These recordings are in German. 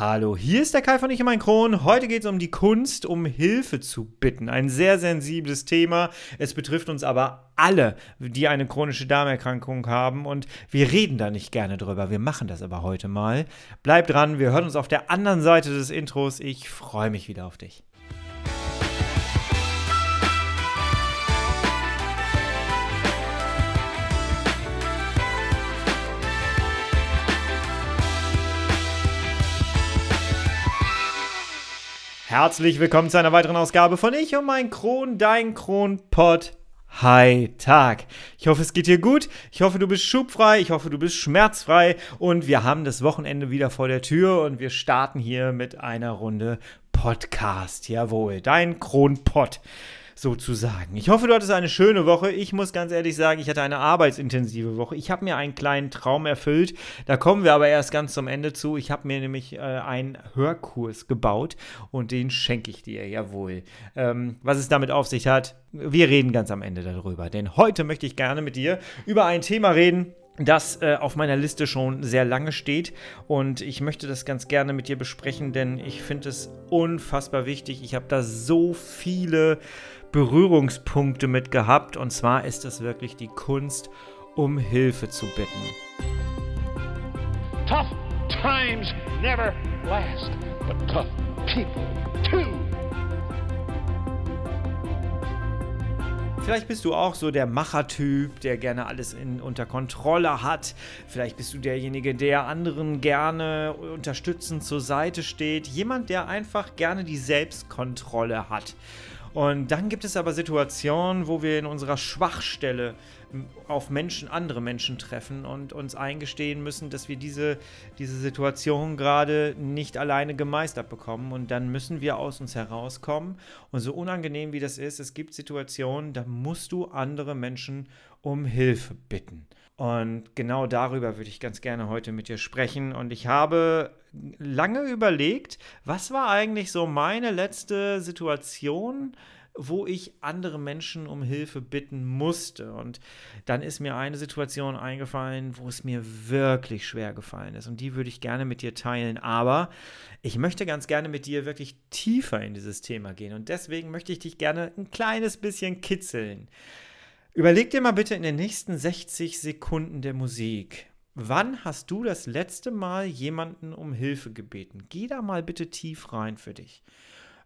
Hallo, hier ist der Kai von Ich mein Kron. Heute geht es um die Kunst, um Hilfe zu bitten. Ein sehr sensibles Thema. Es betrifft uns aber alle, die eine chronische Darmerkrankung haben und wir reden da nicht gerne drüber. Wir machen das aber heute mal. Bleib dran, wir hören uns auf der anderen Seite des Intros. Ich freue mich wieder auf dich. Herzlich willkommen zu einer weiteren Ausgabe von Ich und mein Kron, dein Kronpott. Hi Tag. Ich hoffe, es geht dir gut. Ich hoffe, du bist schubfrei. Ich hoffe, du bist schmerzfrei. Und wir haben das Wochenende wieder vor der Tür und wir starten hier mit einer Runde Podcast. Jawohl, dein Kronpott sozusagen. Ich hoffe, du hattest eine schöne Woche. Ich muss ganz ehrlich sagen, ich hatte eine arbeitsintensive Woche. Ich habe mir einen kleinen Traum erfüllt. Da kommen wir aber erst ganz zum Ende zu. Ich habe mir nämlich äh, einen Hörkurs gebaut und den schenke ich dir, jawohl. Ähm, was es damit auf sich hat, wir reden ganz am Ende darüber. Denn heute möchte ich gerne mit dir über ein Thema reden, das äh, auf meiner Liste schon sehr lange steht und ich möchte das ganz gerne mit dir besprechen, denn ich finde es unfassbar wichtig. Ich habe da so viele Berührungspunkte mit gehabt. Und zwar ist es wirklich die Kunst, um Hilfe zu bitten. Tough times never last, but tough people too. Vielleicht bist du auch so der Machertyp, der gerne alles in, unter Kontrolle hat. Vielleicht bist du derjenige, der anderen gerne unterstützend zur Seite steht. Jemand, der einfach gerne die Selbstkontrolle hat. Und dann gibt es aber Situationen, wo wir in unserer Schwachstelle auf Menschen, andere Menschen treffen und uns eingestehen müssen, dass wir diese, diese Situation gerade nicht alleine gemeistert bekommen. Und dann müssen wir aus uns herauskommen. Und so unangenehm wie das ist, es gibt Situationen, da musst du andere Menschen um Hilfe bitten. Und genau darüber würde ich ganz gerne heute mit dir sprechen. Und ich habe lange überlegt, was war eigentlich so meine letzte Situation, wo ich andere Menschen um Hilfe bitten musste. Und dann ist mir eine Situation eingefallen, wo es mir wirklich schwer gefallen ist. Und die würde ich gerne mit dir teilen. Aber ich möchte ganz gerne mit dir wirklich tiefer in dieses Thema gehen. Und deswegen möchte ich dich gerne ein kleines bisschen kitzeln. Überleg dir mal bitte in den nächsten 60 Sekunden der Musik, wann hast du das letzte Mal jemanden um Hilfe gebeten? Geh da mal bitte tief rein für dich.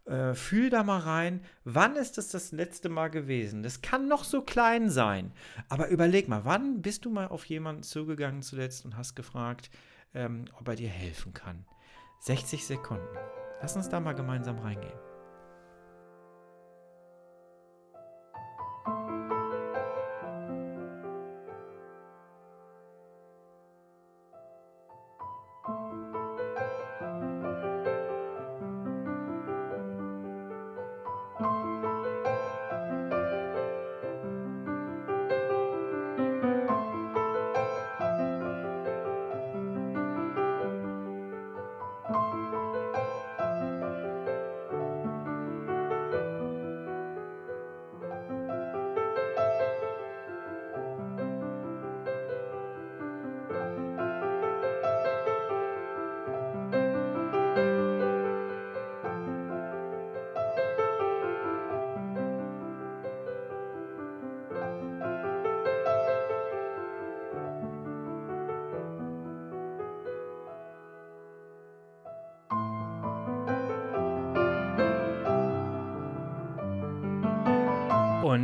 Äh, fühl da mal rein, wann ist es das letzte Mal gewesen? Das kann noch so klein sein, aber überleg mal, wann bist du mal auf jemanden zugegangen zuletzt und hast gefragt, ähm, ob er dir helfen kann? 60 Sekunden. Lass uns da mal gemeinsam reingehen.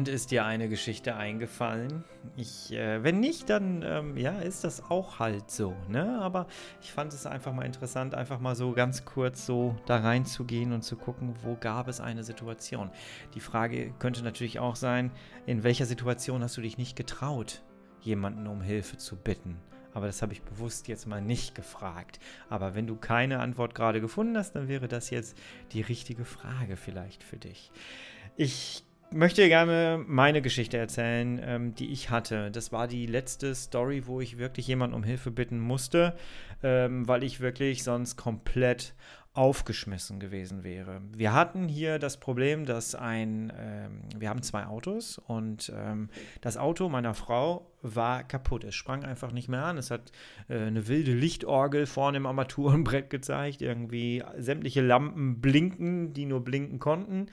Und ist dir eine Geschichte eingefallen? Ich, äh, wenn nicht, dann ähm, ja, ist das auch halt so, ne? Aber ich fand es einfach mal interessant, einfach mal so ganz kurz so da reinzugehen und zu gucken, wo gab es eine Situation. Die Frage könnte natürlich auch sein, in welcher Situation hast du dich nicht getraut, jemanden um Hilfe zu bitten? Aber das habe ich bewusst jetzt mal nicht gefragt. Aber wenn du keine Antwort gerade gefunden hast, dann wäre das jetzt die richtige Frage vielleicht für dich. Ich möchte gerne meine Geschichte erzählen, ähm, die ich hatte. Das war die letzte Story, wo ich wirklich jemanden um Hilfe bitten musste, ähm, weil ich wirklich sonst komplett aufgeschmissen gewesen wäre. Wir hatten hier das Problem, dass ein, ähm, wir haben zwei Autos und ähm, das Auto meiner Frau war kaputt. Es sprang einfach nicht mehr an. Es hat äh, eine wilde Lichtorgel vorne im Armaturenbrett gezeigt. Irgendwie sämtliche Lampen blinken, die nur blinken konnten.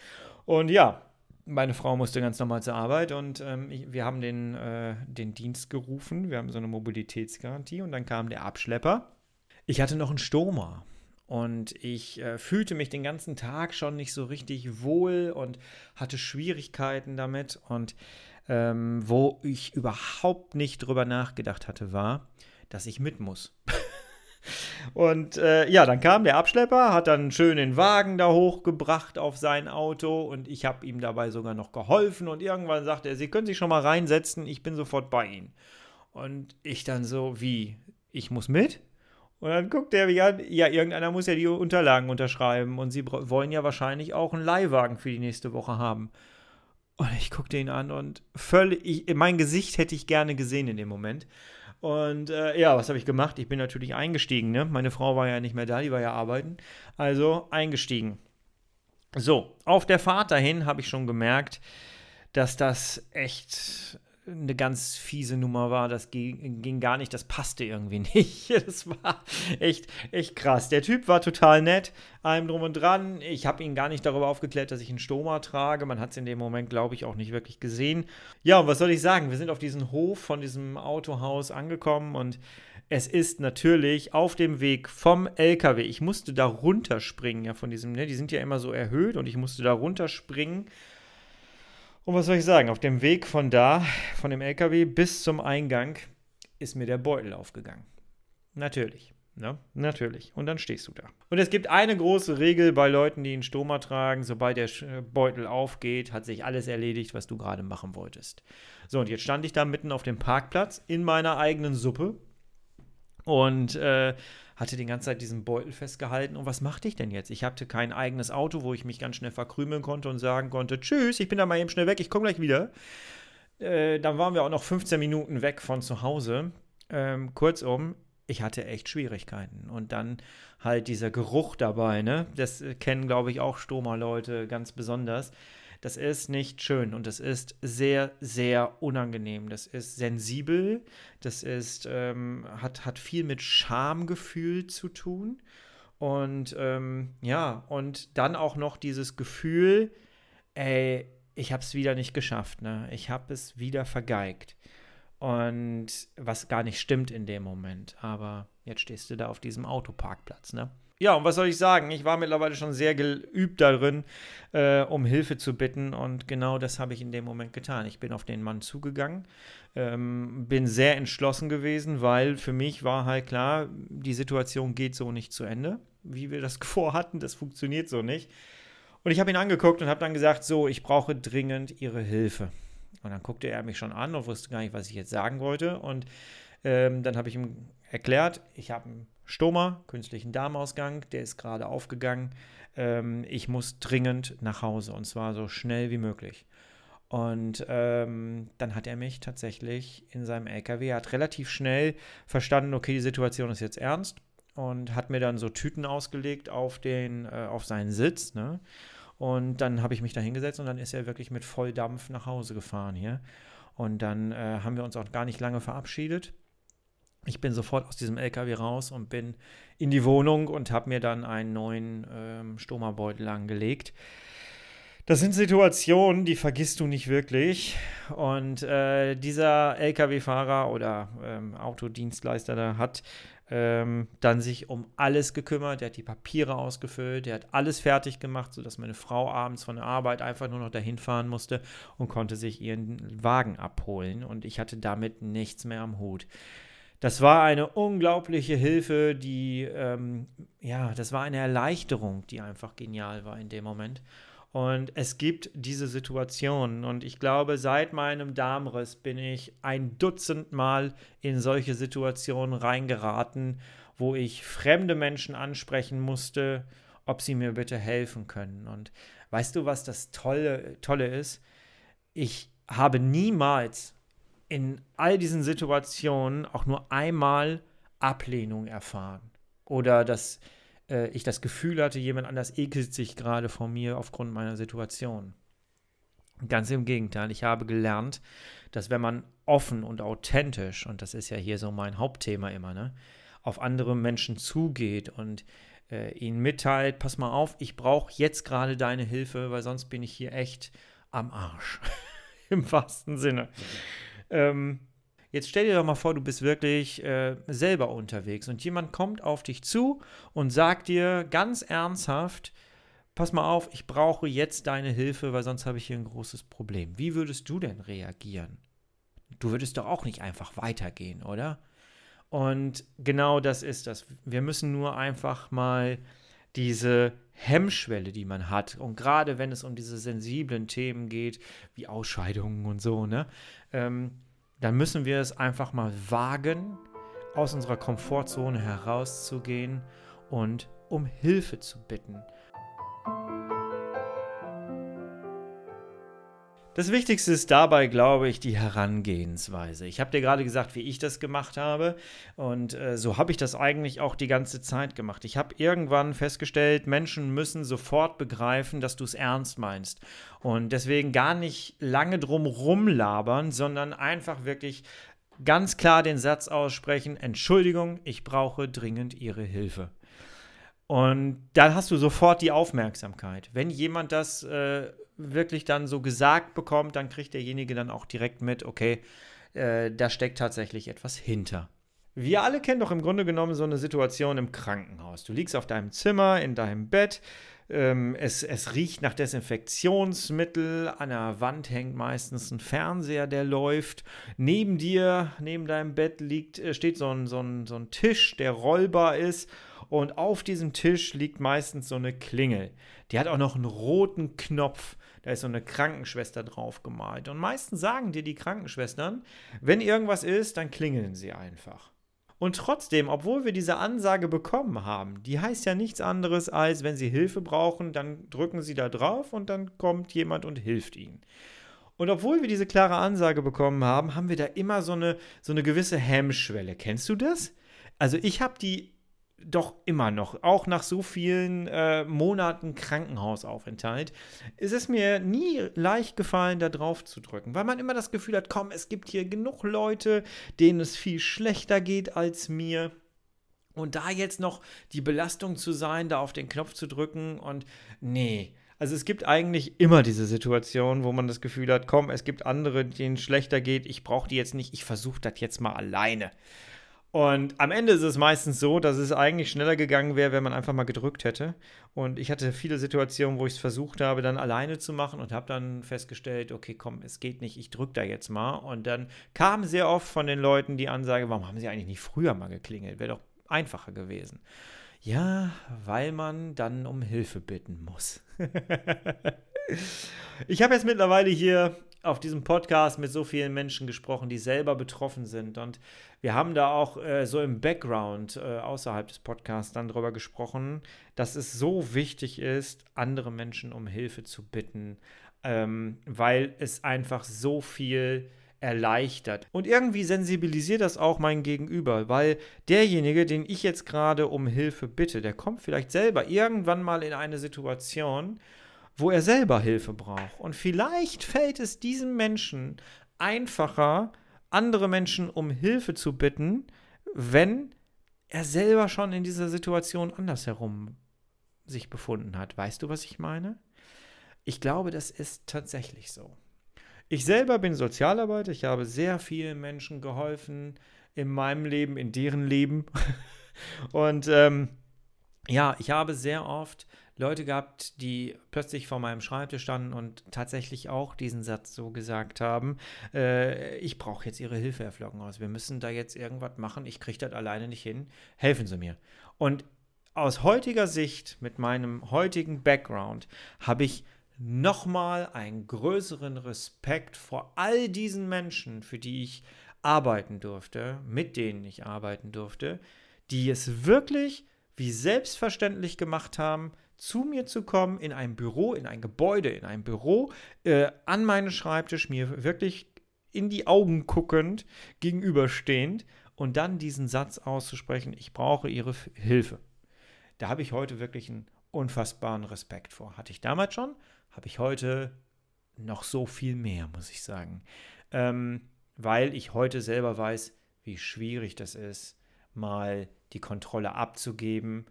Und ja, meine Frau musste ganz normal zur Arbeit und ähm, wir haben den, äh, den Dienst gerufen. Wir haben so eine Mobilitätsgarantie und dann kam der Abschlepper. Ich hatte noch einen Stoma und ich äh, fühlte mich den ganzen Tag schon nicht so richtig wohl und hatte Schwierigkeiten damit. Und ähm, wo ich überhaupt nicht drüber nachgedacht hatte, war, dass ich mit muss. und äh, ja, dann kam der Abschlepper, hat dann schön den Wagen da hochgebracht auf sein Auto und ich habe ihm dabei sogar noch geholfen. Und irgendwann sagte er, Sie können sich schon mal reinsetzen, ich bin sofort bei Ihnen. Und ich dann so, wie, ich muss mit? Und dann guckt er mich an, ja, irgendeiner muss ja die Unterlagen unterschreiben und sie wollen ja wahrscheinlich auch einen Leihwagen für die nächste Woche haben. Und ich guckte ihn an und völlig, ich, mein Gesicht hätte ich gerne gesehen in dem Moment. Und äh, ja, was habe ich gemacht? Ich bin natürlich eingestiegen, ne? Meine Frau war ja nicht mehr da, die war ja arbeiten. Also eingestiegen. So, auf der Fahrt dahin habe ich schon gemerkt, dass das echt eine ganz fiese Nummer war. Das ging, ging, gar nicht, das passte irgendwie nicht. Das war echt, echt krass. Der Typ war total nett, allem drum und dran. Ich habe ihn gar nicht darüber aufgeklärt, dass ich einen Stoma trage. Man hat es in dem Moment, glaube ich, auch nicht wirklich gesehen. Ja, und was soll ich sagen? Wir sind auf diesem Hof von diesem Autohaus angekommen und es ist natürlich auf dem Weg vom LKW. Ich musste da runterspringen, ja, von diesem, ne? Die sind ja immer so erhöht und ich musste da runterspringen und was soll ich sagen? Auf dem Weg von da, von dem LKW bis zum Eingang, ist mir der Beutel aufgegangen. Natürlich. Ne? Natürlich. Und dann stehst du da. Und es gibt eine große Regel bei Leuten, die einen Stoma tragen. Sobald der äh, Beutel aufgeht, hat sich alles erledigt, was du gerade machen wolltest. So, und jetzt stand ich da mitten auf dem Parkplatz in meiner eigenen Suppe und äh, hatte die ganze Zeit diesen Beutel festgehalten. Und was machte ich denn jetzt? Ich hatte kein eigenes Auto, wo ich mich ganz schnell verkrümeln konnte und sagen konnte, tschüss, ich bin da mal eben schnell weg, ich komme gleich wieder. Äh, dann waren wir auch noch 15 Minuten weg von zu Hause. Ähm, kurzum, ich hatte echt Schwierigkeiten. Und dann halt dieser Geruch dabei, ne? Das kennen, glaube ich, auch Stoma-Leute ganz besonders. Das ist nicht schön und das ist sehr, sehr unangenehm. Das ist sensibel, das ist, ähm, hat, hat viel mit Schamgefühl zu tun. Und ähm, ja, und dann auch noch dieses Gefühl, ey, ich habe es wieder nicht geschafft, ne? Ich habe es wieder vergeigt. Und was gar nicht stimmt in dem Moment. Aber jetzt stehst du da auf diesem Autoparkplatz, ne? Ja, und was soll ich sagen? Ich war mittlerweile schon sehr geübt darin, äh, um Hilfe zu bitten. Und genau das habe ich in dem Moment getan. Ich bin auf den Mann zugegangen, ähm, bin sehr entschlossen gewesen, weil für mich war halt klar, die Situation geht so nicht zu Ende, wie wir das vorhatten. Das funktioniert so nicht. Und ich habe ihn angeguckt und habe dann gesagt, so, ich brauche dringend Ihre Hilfe. Und dann guckte er mich schon an und wusste gar nicht, was ich jetzt sagen wollte. Und ähm, dann habe ich ihm erklärt, ich habe einen Stoma, künstlichen Darmausgang, der ist gerade aufgegangen. Ähm, ich muss dringend nach Hause und zwar so schnell wie möglich. Und ähm, dann hat er mich tatsächlich in seinem LKW, er hat relativ schnell verstanden, okay, die Situation ist jetzt ernst und hat mir dann so Tüten ausgelegt auf, den, äh, auf seinen Sitz. Ne? Und dann habe ich mich da hingesetzt und dann ist er wirklich mit Volldampf nach Hause gefahren hier. Und dann äh, haben wir uns auch gar nicht lange verabschiedet. Ich bin sofort aus diesem LKW raus und bin in die Wohnung und habe mir dann einen neuen ähm, Stomabeutel angelegt. Das sind Situationen, die vergisst du nicht wirklich. Und äh, dieser Lkw-Fahrer oder ähm, Autodienstleister da hat ähm, dann sich um alles gekümmert. Der hat die Papiere ausgefüllt, der hat alles fertig gemacht, sodass meine Frau abends von der Arbeit einfach nur noch dahin fahren musste und konnte sich ihren Wagen abholen. Und ich hatte damit nichts mehr am Hut das war eine unglaubliche Hilfe, die, ähm, ja, das war eine Erleichterung, die einfach genial war in dem Moment. Und es gibt diese Situationen. Und ich glaube, seit meinem Darmriss bin ich ein Dutzend Mal in solche Situationen reingeraten, wo ich fremde Menschen ansprechen musste, ob sie mir bitte helfen können. Und weißt du, was das Tolle, Tolle ist? ich habe niemals in all diesen Situationen auch nur einmal Ablehnung erfahren. Oder dass äh, ich das Gefühl hatte, jemand anders ekelt sich gerade vor mir aufgrund meiner Situation. Ganz im Gegenteil, ich habe gelernt, dass wenn man offen und authentisch, und das ist ja hier so mein Hauptthema immer, ne, auf andere Menschen zugeht und äh, ihnen mitteilt, pass mal auf, ich brauche jetzt gerade deine Hilfe, weil sonst bin ich hier echt am Arsch. Im wahrsten Sinne. Ähm, jetzt stell dir doch mal vor, du bist wirklich äh, selber unterwegs und jemand kommt auf dich zu und sagt dir ganz ernsthaft, pass mal auf, ich brauche jetzt deine Hilfe, weil sonst habe ich hier ein großes Problem. Wie würdest du denn reagieren? Du würdest doch auch nicht einfach weitergehen, oder? Und genau das ist das. Wir müssen nur einfach mal diese Hemmschwelle, die man hat, und gerade wenn es um diese sensiblen Themen geht, wie Ausscheidungen und so, ne, ähm, dann müssen wir es einfach mal wagen, aus unserer Komfortzone herauszugehen und um Hilfe zu bitten. Das Wichtigste ist dabei, glaube ich, die Herangehensweise. Ich habe dir gerade gesagt, wie ich das gemacht habe. Und äh, so habe ich das eigentlich auch die ganze Zeit gemacht. Ich habe irgendwann festgestellt, Menschen müssen sofort begreifen, dass du es ernst meinst. Und deswegen gar nicht lange drum rumlabern, sondern einfach wirklich ganz klar den Satz aussprechen: Entschuldigung, ich brauche dringend Ihre Hilfe. Und dann hast du sofort die Aufmerksamkeit. Wenn jemand das äh, wirklich dann so gesagt bekommt, dann kriegt derjenige dann auch direkt mit, okay, äh, da steckt tatsächlich etwas hinter. Wir alle kennen doch im Grunde genommen so eine Situation im Krankenhaus. Du liegst auf deinem Zimmer, in deinem Bett, ähm, es, es riecht nach Desinfektionsmittel, an der Wand hängt meistens ein Fernseher, der läuft. Neben dir, neben deinem Bett liegt, äh, steht so ein, so, ein, so ein Tisch, der rollbar ist und auf diesem Tisch liegt meistens so eine Klingel. Die hat auch noch einen roten Knopf. Da ist so eine Krankenschwester drauf gemalt. Und meistens sagen dir die Krankenschwestern, wenn irgendwas ist, dann klingeln sie einfach. Und trotzdem, obwohl wir diese Ansage bekommen haben, die heißt ja nichts anderes als, wenn Sie Hilfe brauchen, dann drücken Sie da drauf und dann kommt jemand und hilft Ihnen. Und obwohl wir diese klare Ansage bekommen haben, haben wir da immer so eine, so eine gewisse Hemmschwelle. Kennst du das? Also ich habe die doch immer noch, auch nach so vielen äh, Monaten Krankenhausaufenthalt, ist es mir nie leicht gefallen, da drauf zu drücken, weil man immer das Gefühl hat, komm, es gibt hier genug Leute, denen es viel schlechter geht als mir. Und da jetzt noch die Belastung zu sein, da auf den Knopf zu drücken und nee. Also es gibt eigentlich immer diese Situation, wo man das Gefühl hat, komm, es gibt andere, denen es schlechter geht, ich brauche die jetzt nicht, ich versuche das jetzt mal alleine. Und am Ende ist es meistens so, dass es eigentlich schneller gegangen wäre, wenn man einfach mal gedrückt hätte. Und ich hatte viele Situationen, wo ich es versucht habe, dann alleine zu machen und habe dann festgestellt, okay, komm, es geht nicht, ich drücke da jetzt mal. Und dann kam sehr oft von den Leuten die Ansage, warum haben sie eigentlich nicht früher mal geklingelt? Wäre doch einfacher gewesen. Ja, weil man dann um Hilfe bitten muss. ich habe jetzt mittlerweile hier auf diesem Podcast mit so vielen Menschen gesprochen, die selber betroffen sind. Und wir haben da auch äh, so im Background äh, außerhalb des Podcasts dann darüber gesprochen, dass es so wichtig ist, andere Menschen um Hilfe zu bitten, ähm, weil es einfach so viel erleichtert. Und irgendwie sensibilisiert das auch mein Gegenüber, weil derjenige, den ich jetzt gerade um Hilfe bitte, der kommt vielleicht selber irgendwann mal in eine Situation, wo er selber Hilfe braucht. Und vielleicht fällt es diesem Menschen einfacher, andere Menschen um Hilfe zu bitten, wenn er selber schon in dieser Situation andersherum sich befunden hat. Weißt du, was ich meine? Ich glaube, das ist tatsächlich so. Ich selber bin Sozialarbeiter, ich habe sehr vielen Menschen geholfen in meinem Leben, in deren Leben. Und ähm, ja, ich habe sehr oft Leute gehabt, die plötzlich vor meinem Schreibtisch standen und tatsächlich auch diesen Satz so gesagt haben, äh, ich brauche jetzt Ihre Hilfe, Herr Flockenhaus. Wir müssen da jetzt irgendwas machen. Ich kriege das alleine nicht hin. Helfen Sie mir. Und aus heutiger Sicht, mit meinem heutigen Background, habe ich nochmal einen größeren Respekt vor all diesen Menschen, für die ich arbeiten durfte, mit denen ich arbeiten durfte, die es wirklich wie selbstverständlich gemacht haben, zu mir zu kommen, in ein Büro, in ein Gebäude, in ein Büro, äh, an meinen Schreibtisch, mir wirklich in die Augen guckend, gegenüberstehend und dann diesen Satz auszusprechen, ich brauche Ihre Hilfe. Da habe ich heute wirklich einen unfassbaren Respekt vor. Hatte ich damals schon, habe ich heute noch so viel mehr, muss ich sagen. Ähm, weil ich heute selber weiß, wie schwierig das ist, mal die Kontrolle abzugeben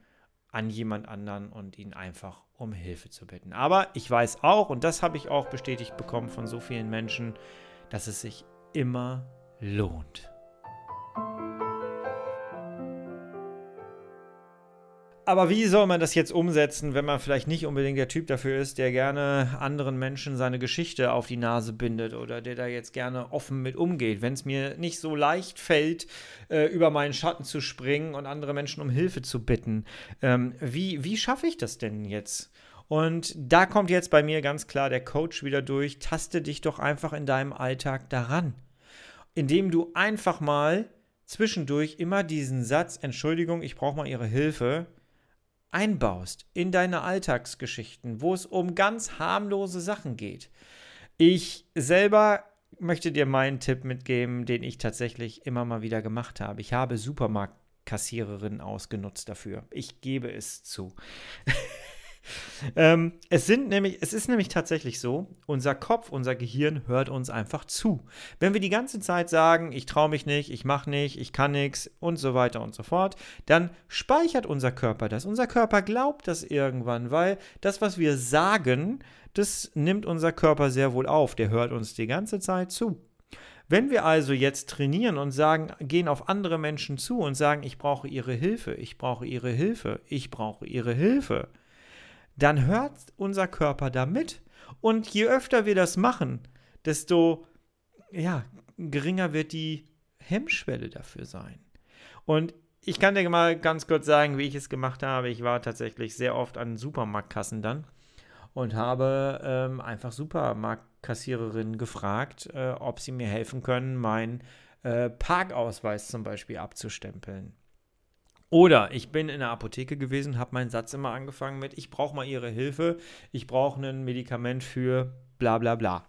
an jemand anderen und ihn einfach um Hilfe zu bitten. Aber ich weiß auch, und das habe ich auch bestätigt bekommen von so vielen Menschen, dass es sich immer lohnt. Aber wie soll man das jetzt umsetzen, wenn man vielleicht nicht unbedingt der Typ dafür ist, der gerne anderen Menschen seine Geschichte auf die Nase bindet oder der da jetzt gerne offen mit umgeht? Wenn es mir nicht so leicht fällt, äh, über meinen Schatten zu springen und andere Menschen um Hilfe zu bitten, ähm, wie, wie schaffe ich das denn jetzt? Und da kommt jetzt bei mir ganz klar der Coach wieder durch. Taste dich doch einfach in deinem Alltag daran, indem du einfach mal zwischendurch immer diesen Satz, Entschuldigung, ich brauche mal Ihre Hilfe, einbaust in deine Alltagsgeschichten, wo es um ganz harmlose Sachen geht. Ich selber möchte dir meinen Tipp mitgeben, den ich tatsächlich immer mal wieder gemacht habe. Ich habe Supermarktkassiererinnen ausgenutzt dafür. Ich gebe es zu. ähm, es sind nämlich, es ist nämlich tatsächlich so, unser Kopf, unser Gehirn hört uns einfach zu. Wenn wir die ganze Zeit sagen, ich traue mich nicht, ich mache nicht, ich kann nichts und so weiter und so fort, dann speichert unser Körper das. Unser Körper glaubt das irgendwann, weil das, was wir sagen, das nimmt unser Körper sehr wohl auf. Der hört uns die ganze Zeit zu. Wenn wir also jetzt trainieren und sagen, gehen auf andere Menschen zu und sagen, ich brauche ihre Hilfe, ich brauche ihre Hilfe, ich brauche ihre Hilfe, dann hört unser Körper damit. Und je öfter wir das machen, desto ja, geringer wird die Hemmschwelle dafür sein. Und ich kann dir mal ganz kurz sagen, wie ich es gemacht habe. Ich war tatsächlich sehr oft an Supermarktkassen dann und habe ähm, einfach Supermarktkassiererinnen gefragt, äh, ob sie mir helfen können, meinen äh, Parkausweis zum Beispiel abzustempeln. Oder ich bin in der Apotheke gewesen, habe meinen Satz immer angefangen mit, ich brauche mal Ihre Hilfe, ich brauche ein Medikament für bla bla bla.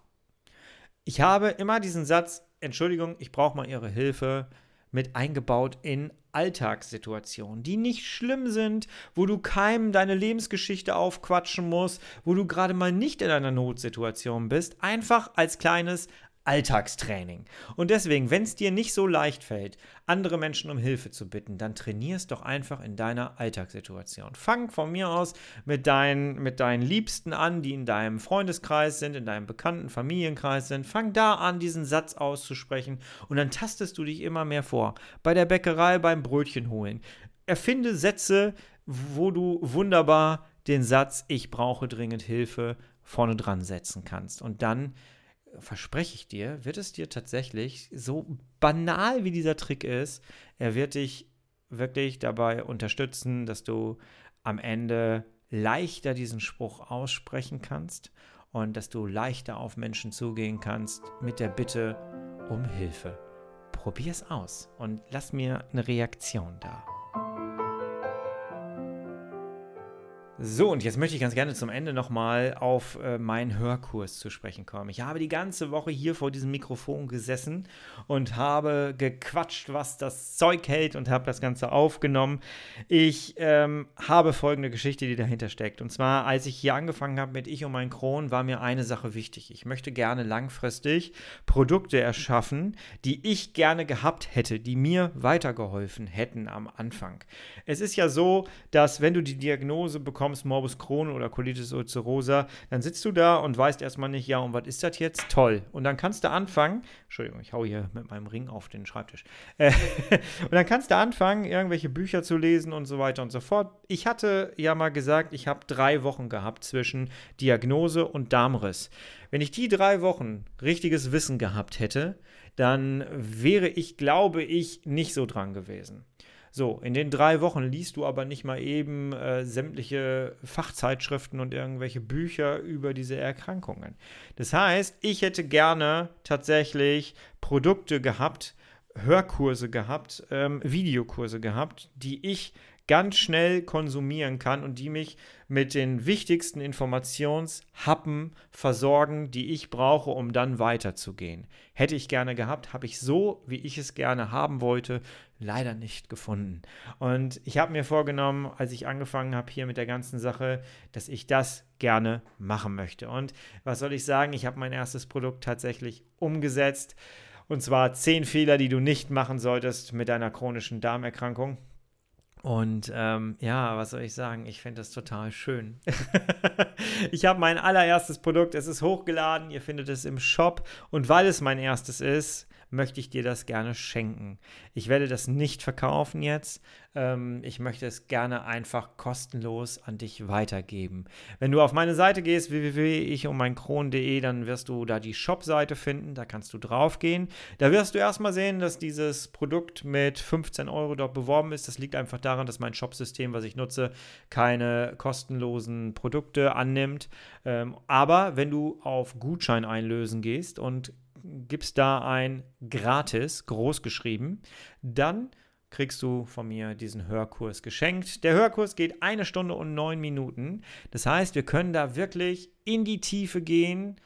Ich habe immer diesen Satz, Entschuldigung, ich brauche mal Ihre Hilfe, mit eingebaut in Alltagssituationen, die nicht schlimm sind, wo du keinem deine Lebensgeschichte aufquatschen musst, wo du gerade mal nicht in einer Notsituation bist, einfach als kleines Alltagstraining. Und deswegen, wenn es dir nicht so leicht fällt, andere Menschen um Hilfe zu bitten, dann trainierst doch einfach in deiner Alltagssituation. Fang von mir aus mit deinen, mit deinen Liebsten an, die in deinem Freundeskreis sind, in deinem bekannten Familienkreis sind. Fang da an, diesen Satz auszusprechen und dann tastest du dich immer mehr vor. Bei der Bäckerei, beim Brötchen holen. Erfinde Sätze, wo du wunderbar den Satz, ich brauche dringend Hilfe, vorne dran setzen kannst. Und dann verspreche ich dir, wird es dir tatsächlich, so banal wie dieser Trick ist, er wird dich wirklich dabei unterstützen, dass du am Ende leichter diesen Spruch aussprechen kannst und dass du leichter auf Menschen zugehen kannst mit der Bitte um Hilfe. Probier es aus und lass mir eine Reaktion da. So, und jetzt möchte ich ganz gerne zum Ende nochmal auf äh, meinen Hörkurs zu sprechen kommen. Ich habe die ganze Woche hier vor diesem Mikrofon gesessen und habe gequatscht, was das Zeug hält und habe das Ganze aufgenommen. Ich ähm, habe folgende Geschichte, die dahinter steckt. Und zwar, als ich hier angefangen habe mit Ich und mein Kron, war mir eine Sache wichtig. Ich möchte gerne langfristig Produkte erschaffen, die ich gerne gehabt hätte, die mir weitergeholfen hätten am Anfang. Es ist ja so, dass wenn du die Diagnose bekommst, bekommst Morbus Crohn oder Colitis ulcerosa, dann sitzt du da und weißt erstmal nicht, ja, und was ist das jetzt? Toll. Und dann kannst du anfangen, Entschuldigung, ich hau hier mit meinem Ring auf den Schreibtisch. Und dann kannst du anfangen, irgendwelche Bücher zu lesen und so weiter und so fort. Ich hatte ja mal gesagt, ich habe drei Wochen gehabt zwischen Diagnose und Darmriss. Wenn ich die drei Wochen richtiges Wissen gehabt hätte, dann wäre ich, glaube ich, nicht so dran gewesen. So, in den drei Wochen liest du aber nicht mal eben äh, sämtliche Fachzeitschriften und irgendwelche Bücher über diese Erkrankungen. Das heißt, ich hätte gerne tatsächlich Produkte gehabt, Hörkurse gehabt, ähm, Videokurse gehabt, die ich ganz schnell konsumieren kann und die mich mit den wichtigsten Informationshappen versorgen, die ich brauche, um dann weiterzugehen. Hätte ich gerne gehabt, habe ich so, wie ich es gerne haben wollte, leider nicht gefunden. Und ich habe mir vorgenommen, als ich angefangen habe hier mit der ganzen Sache, dass ich das gerne machen möchte. Und was soll ich sagen? Ich habe mein erstes Produkt tatsächlich umgesetzt. Und zwar zehn Fehler, die du nicht machen solltest mit deiner chronischen Darmerkrankung. Und ähm, ja, was soll ich sagen? Ich finde das total schön. ich habe mein allererstes Produkt, es ist hochgeladen, ihr findet es im Shop. Und weil es mein erstes ist, möchte ich dir das gerne schenken. Ich werde das nicht verkaufen jetzt. Ähm, ich möchte es gerne einfach kostenlos an dich weitergeben. Wenn du auf meine Seite gehst, www.ichummeinkron.de, dann wirst du da die Shop-Seite finden. Da kannst du draufgehen. Da wirst du erstmal sehen, dass dieses Produkt mit 15 Euro dort beworben ist. Das liegt einfach daran, dass mein Shop-System, was ich nutze, keine kostenlosen Produkte annimmt. Ähm, aber wenn du auf Gutschein einlösen gehst und gibst da ein gratis, groß geschrieben, dann kriegst du von mir diesen Hörkurs geschenkt. Der Hörkurs geht eine Stunde und neun Minuten. Das heißt, wir können da wirklich in die Tiefe gehen,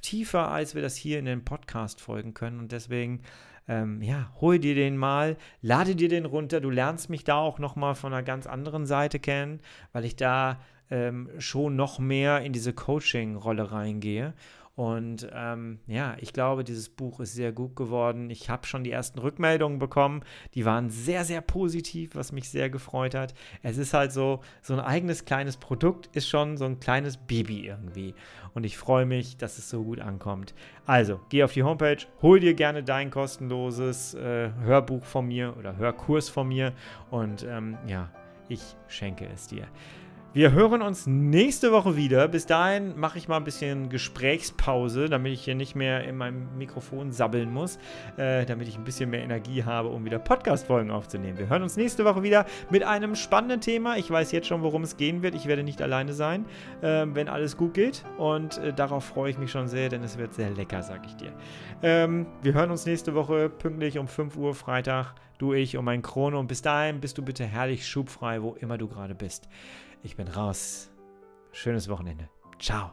tiefer als wir das hier in den Podcast folgen können. Und deswegen, ähm, ja, hol dir den mal, lade dir den runter. Du lernst mich da auch nochmal von einer ganz anderen Seite kennen, weil ich da ähm, schon noch mehr in diese Coaching-Rolle reingehe. Und ähm, ja, ich glaube, dieses Buch ist sehr gut geworden. Ich habe schon die ersten Rückmeldungen bekommen. Die waren sehr, sehr positiv, was mich sehr gefreut hat. Es ist halt so, so ein eigenes kleines Produkt ist schon so ein kleines Baby irgendwie. Und ich freue mich, dass es so gut ankommt. Also, geh auf die Homepage, hol dir gerne dein kostenloses äh, Hörbuch von mir oder Hörkurs von mir. Und ähm, ja, ich schenke es dir. Wir hören uns nächste Woche wieder. Bis dahin mache ich mal ein bisschen Gesprächspause, damit ich hier nicht mehr in meinem Mikrofon sabbeln muss, äh, damit ich ein bisschen mehr Energie habe, um wieder Podcast-Folgen aufzunehmen. Wir hören uns nächste Woche wieder mit einem spannenden Thema. Ich weiß jetzt schon, worum es gehen wird. Ich werde nicht alleine sein, äh, wenn alles gut geht. Und äh, darauf freue ich mich schon sehr, denn es wird sehr lecker, sag ich dir. Ähm, wir hören uns nächste Woche pünktlich um 5 Uhr Freitag. Du, ich und mein Krone. Und bis dahin bist du bitte herrlich schubfrei, wo immer du gerade bist. Ich bin raus. Schönes Wochenende. Ciao.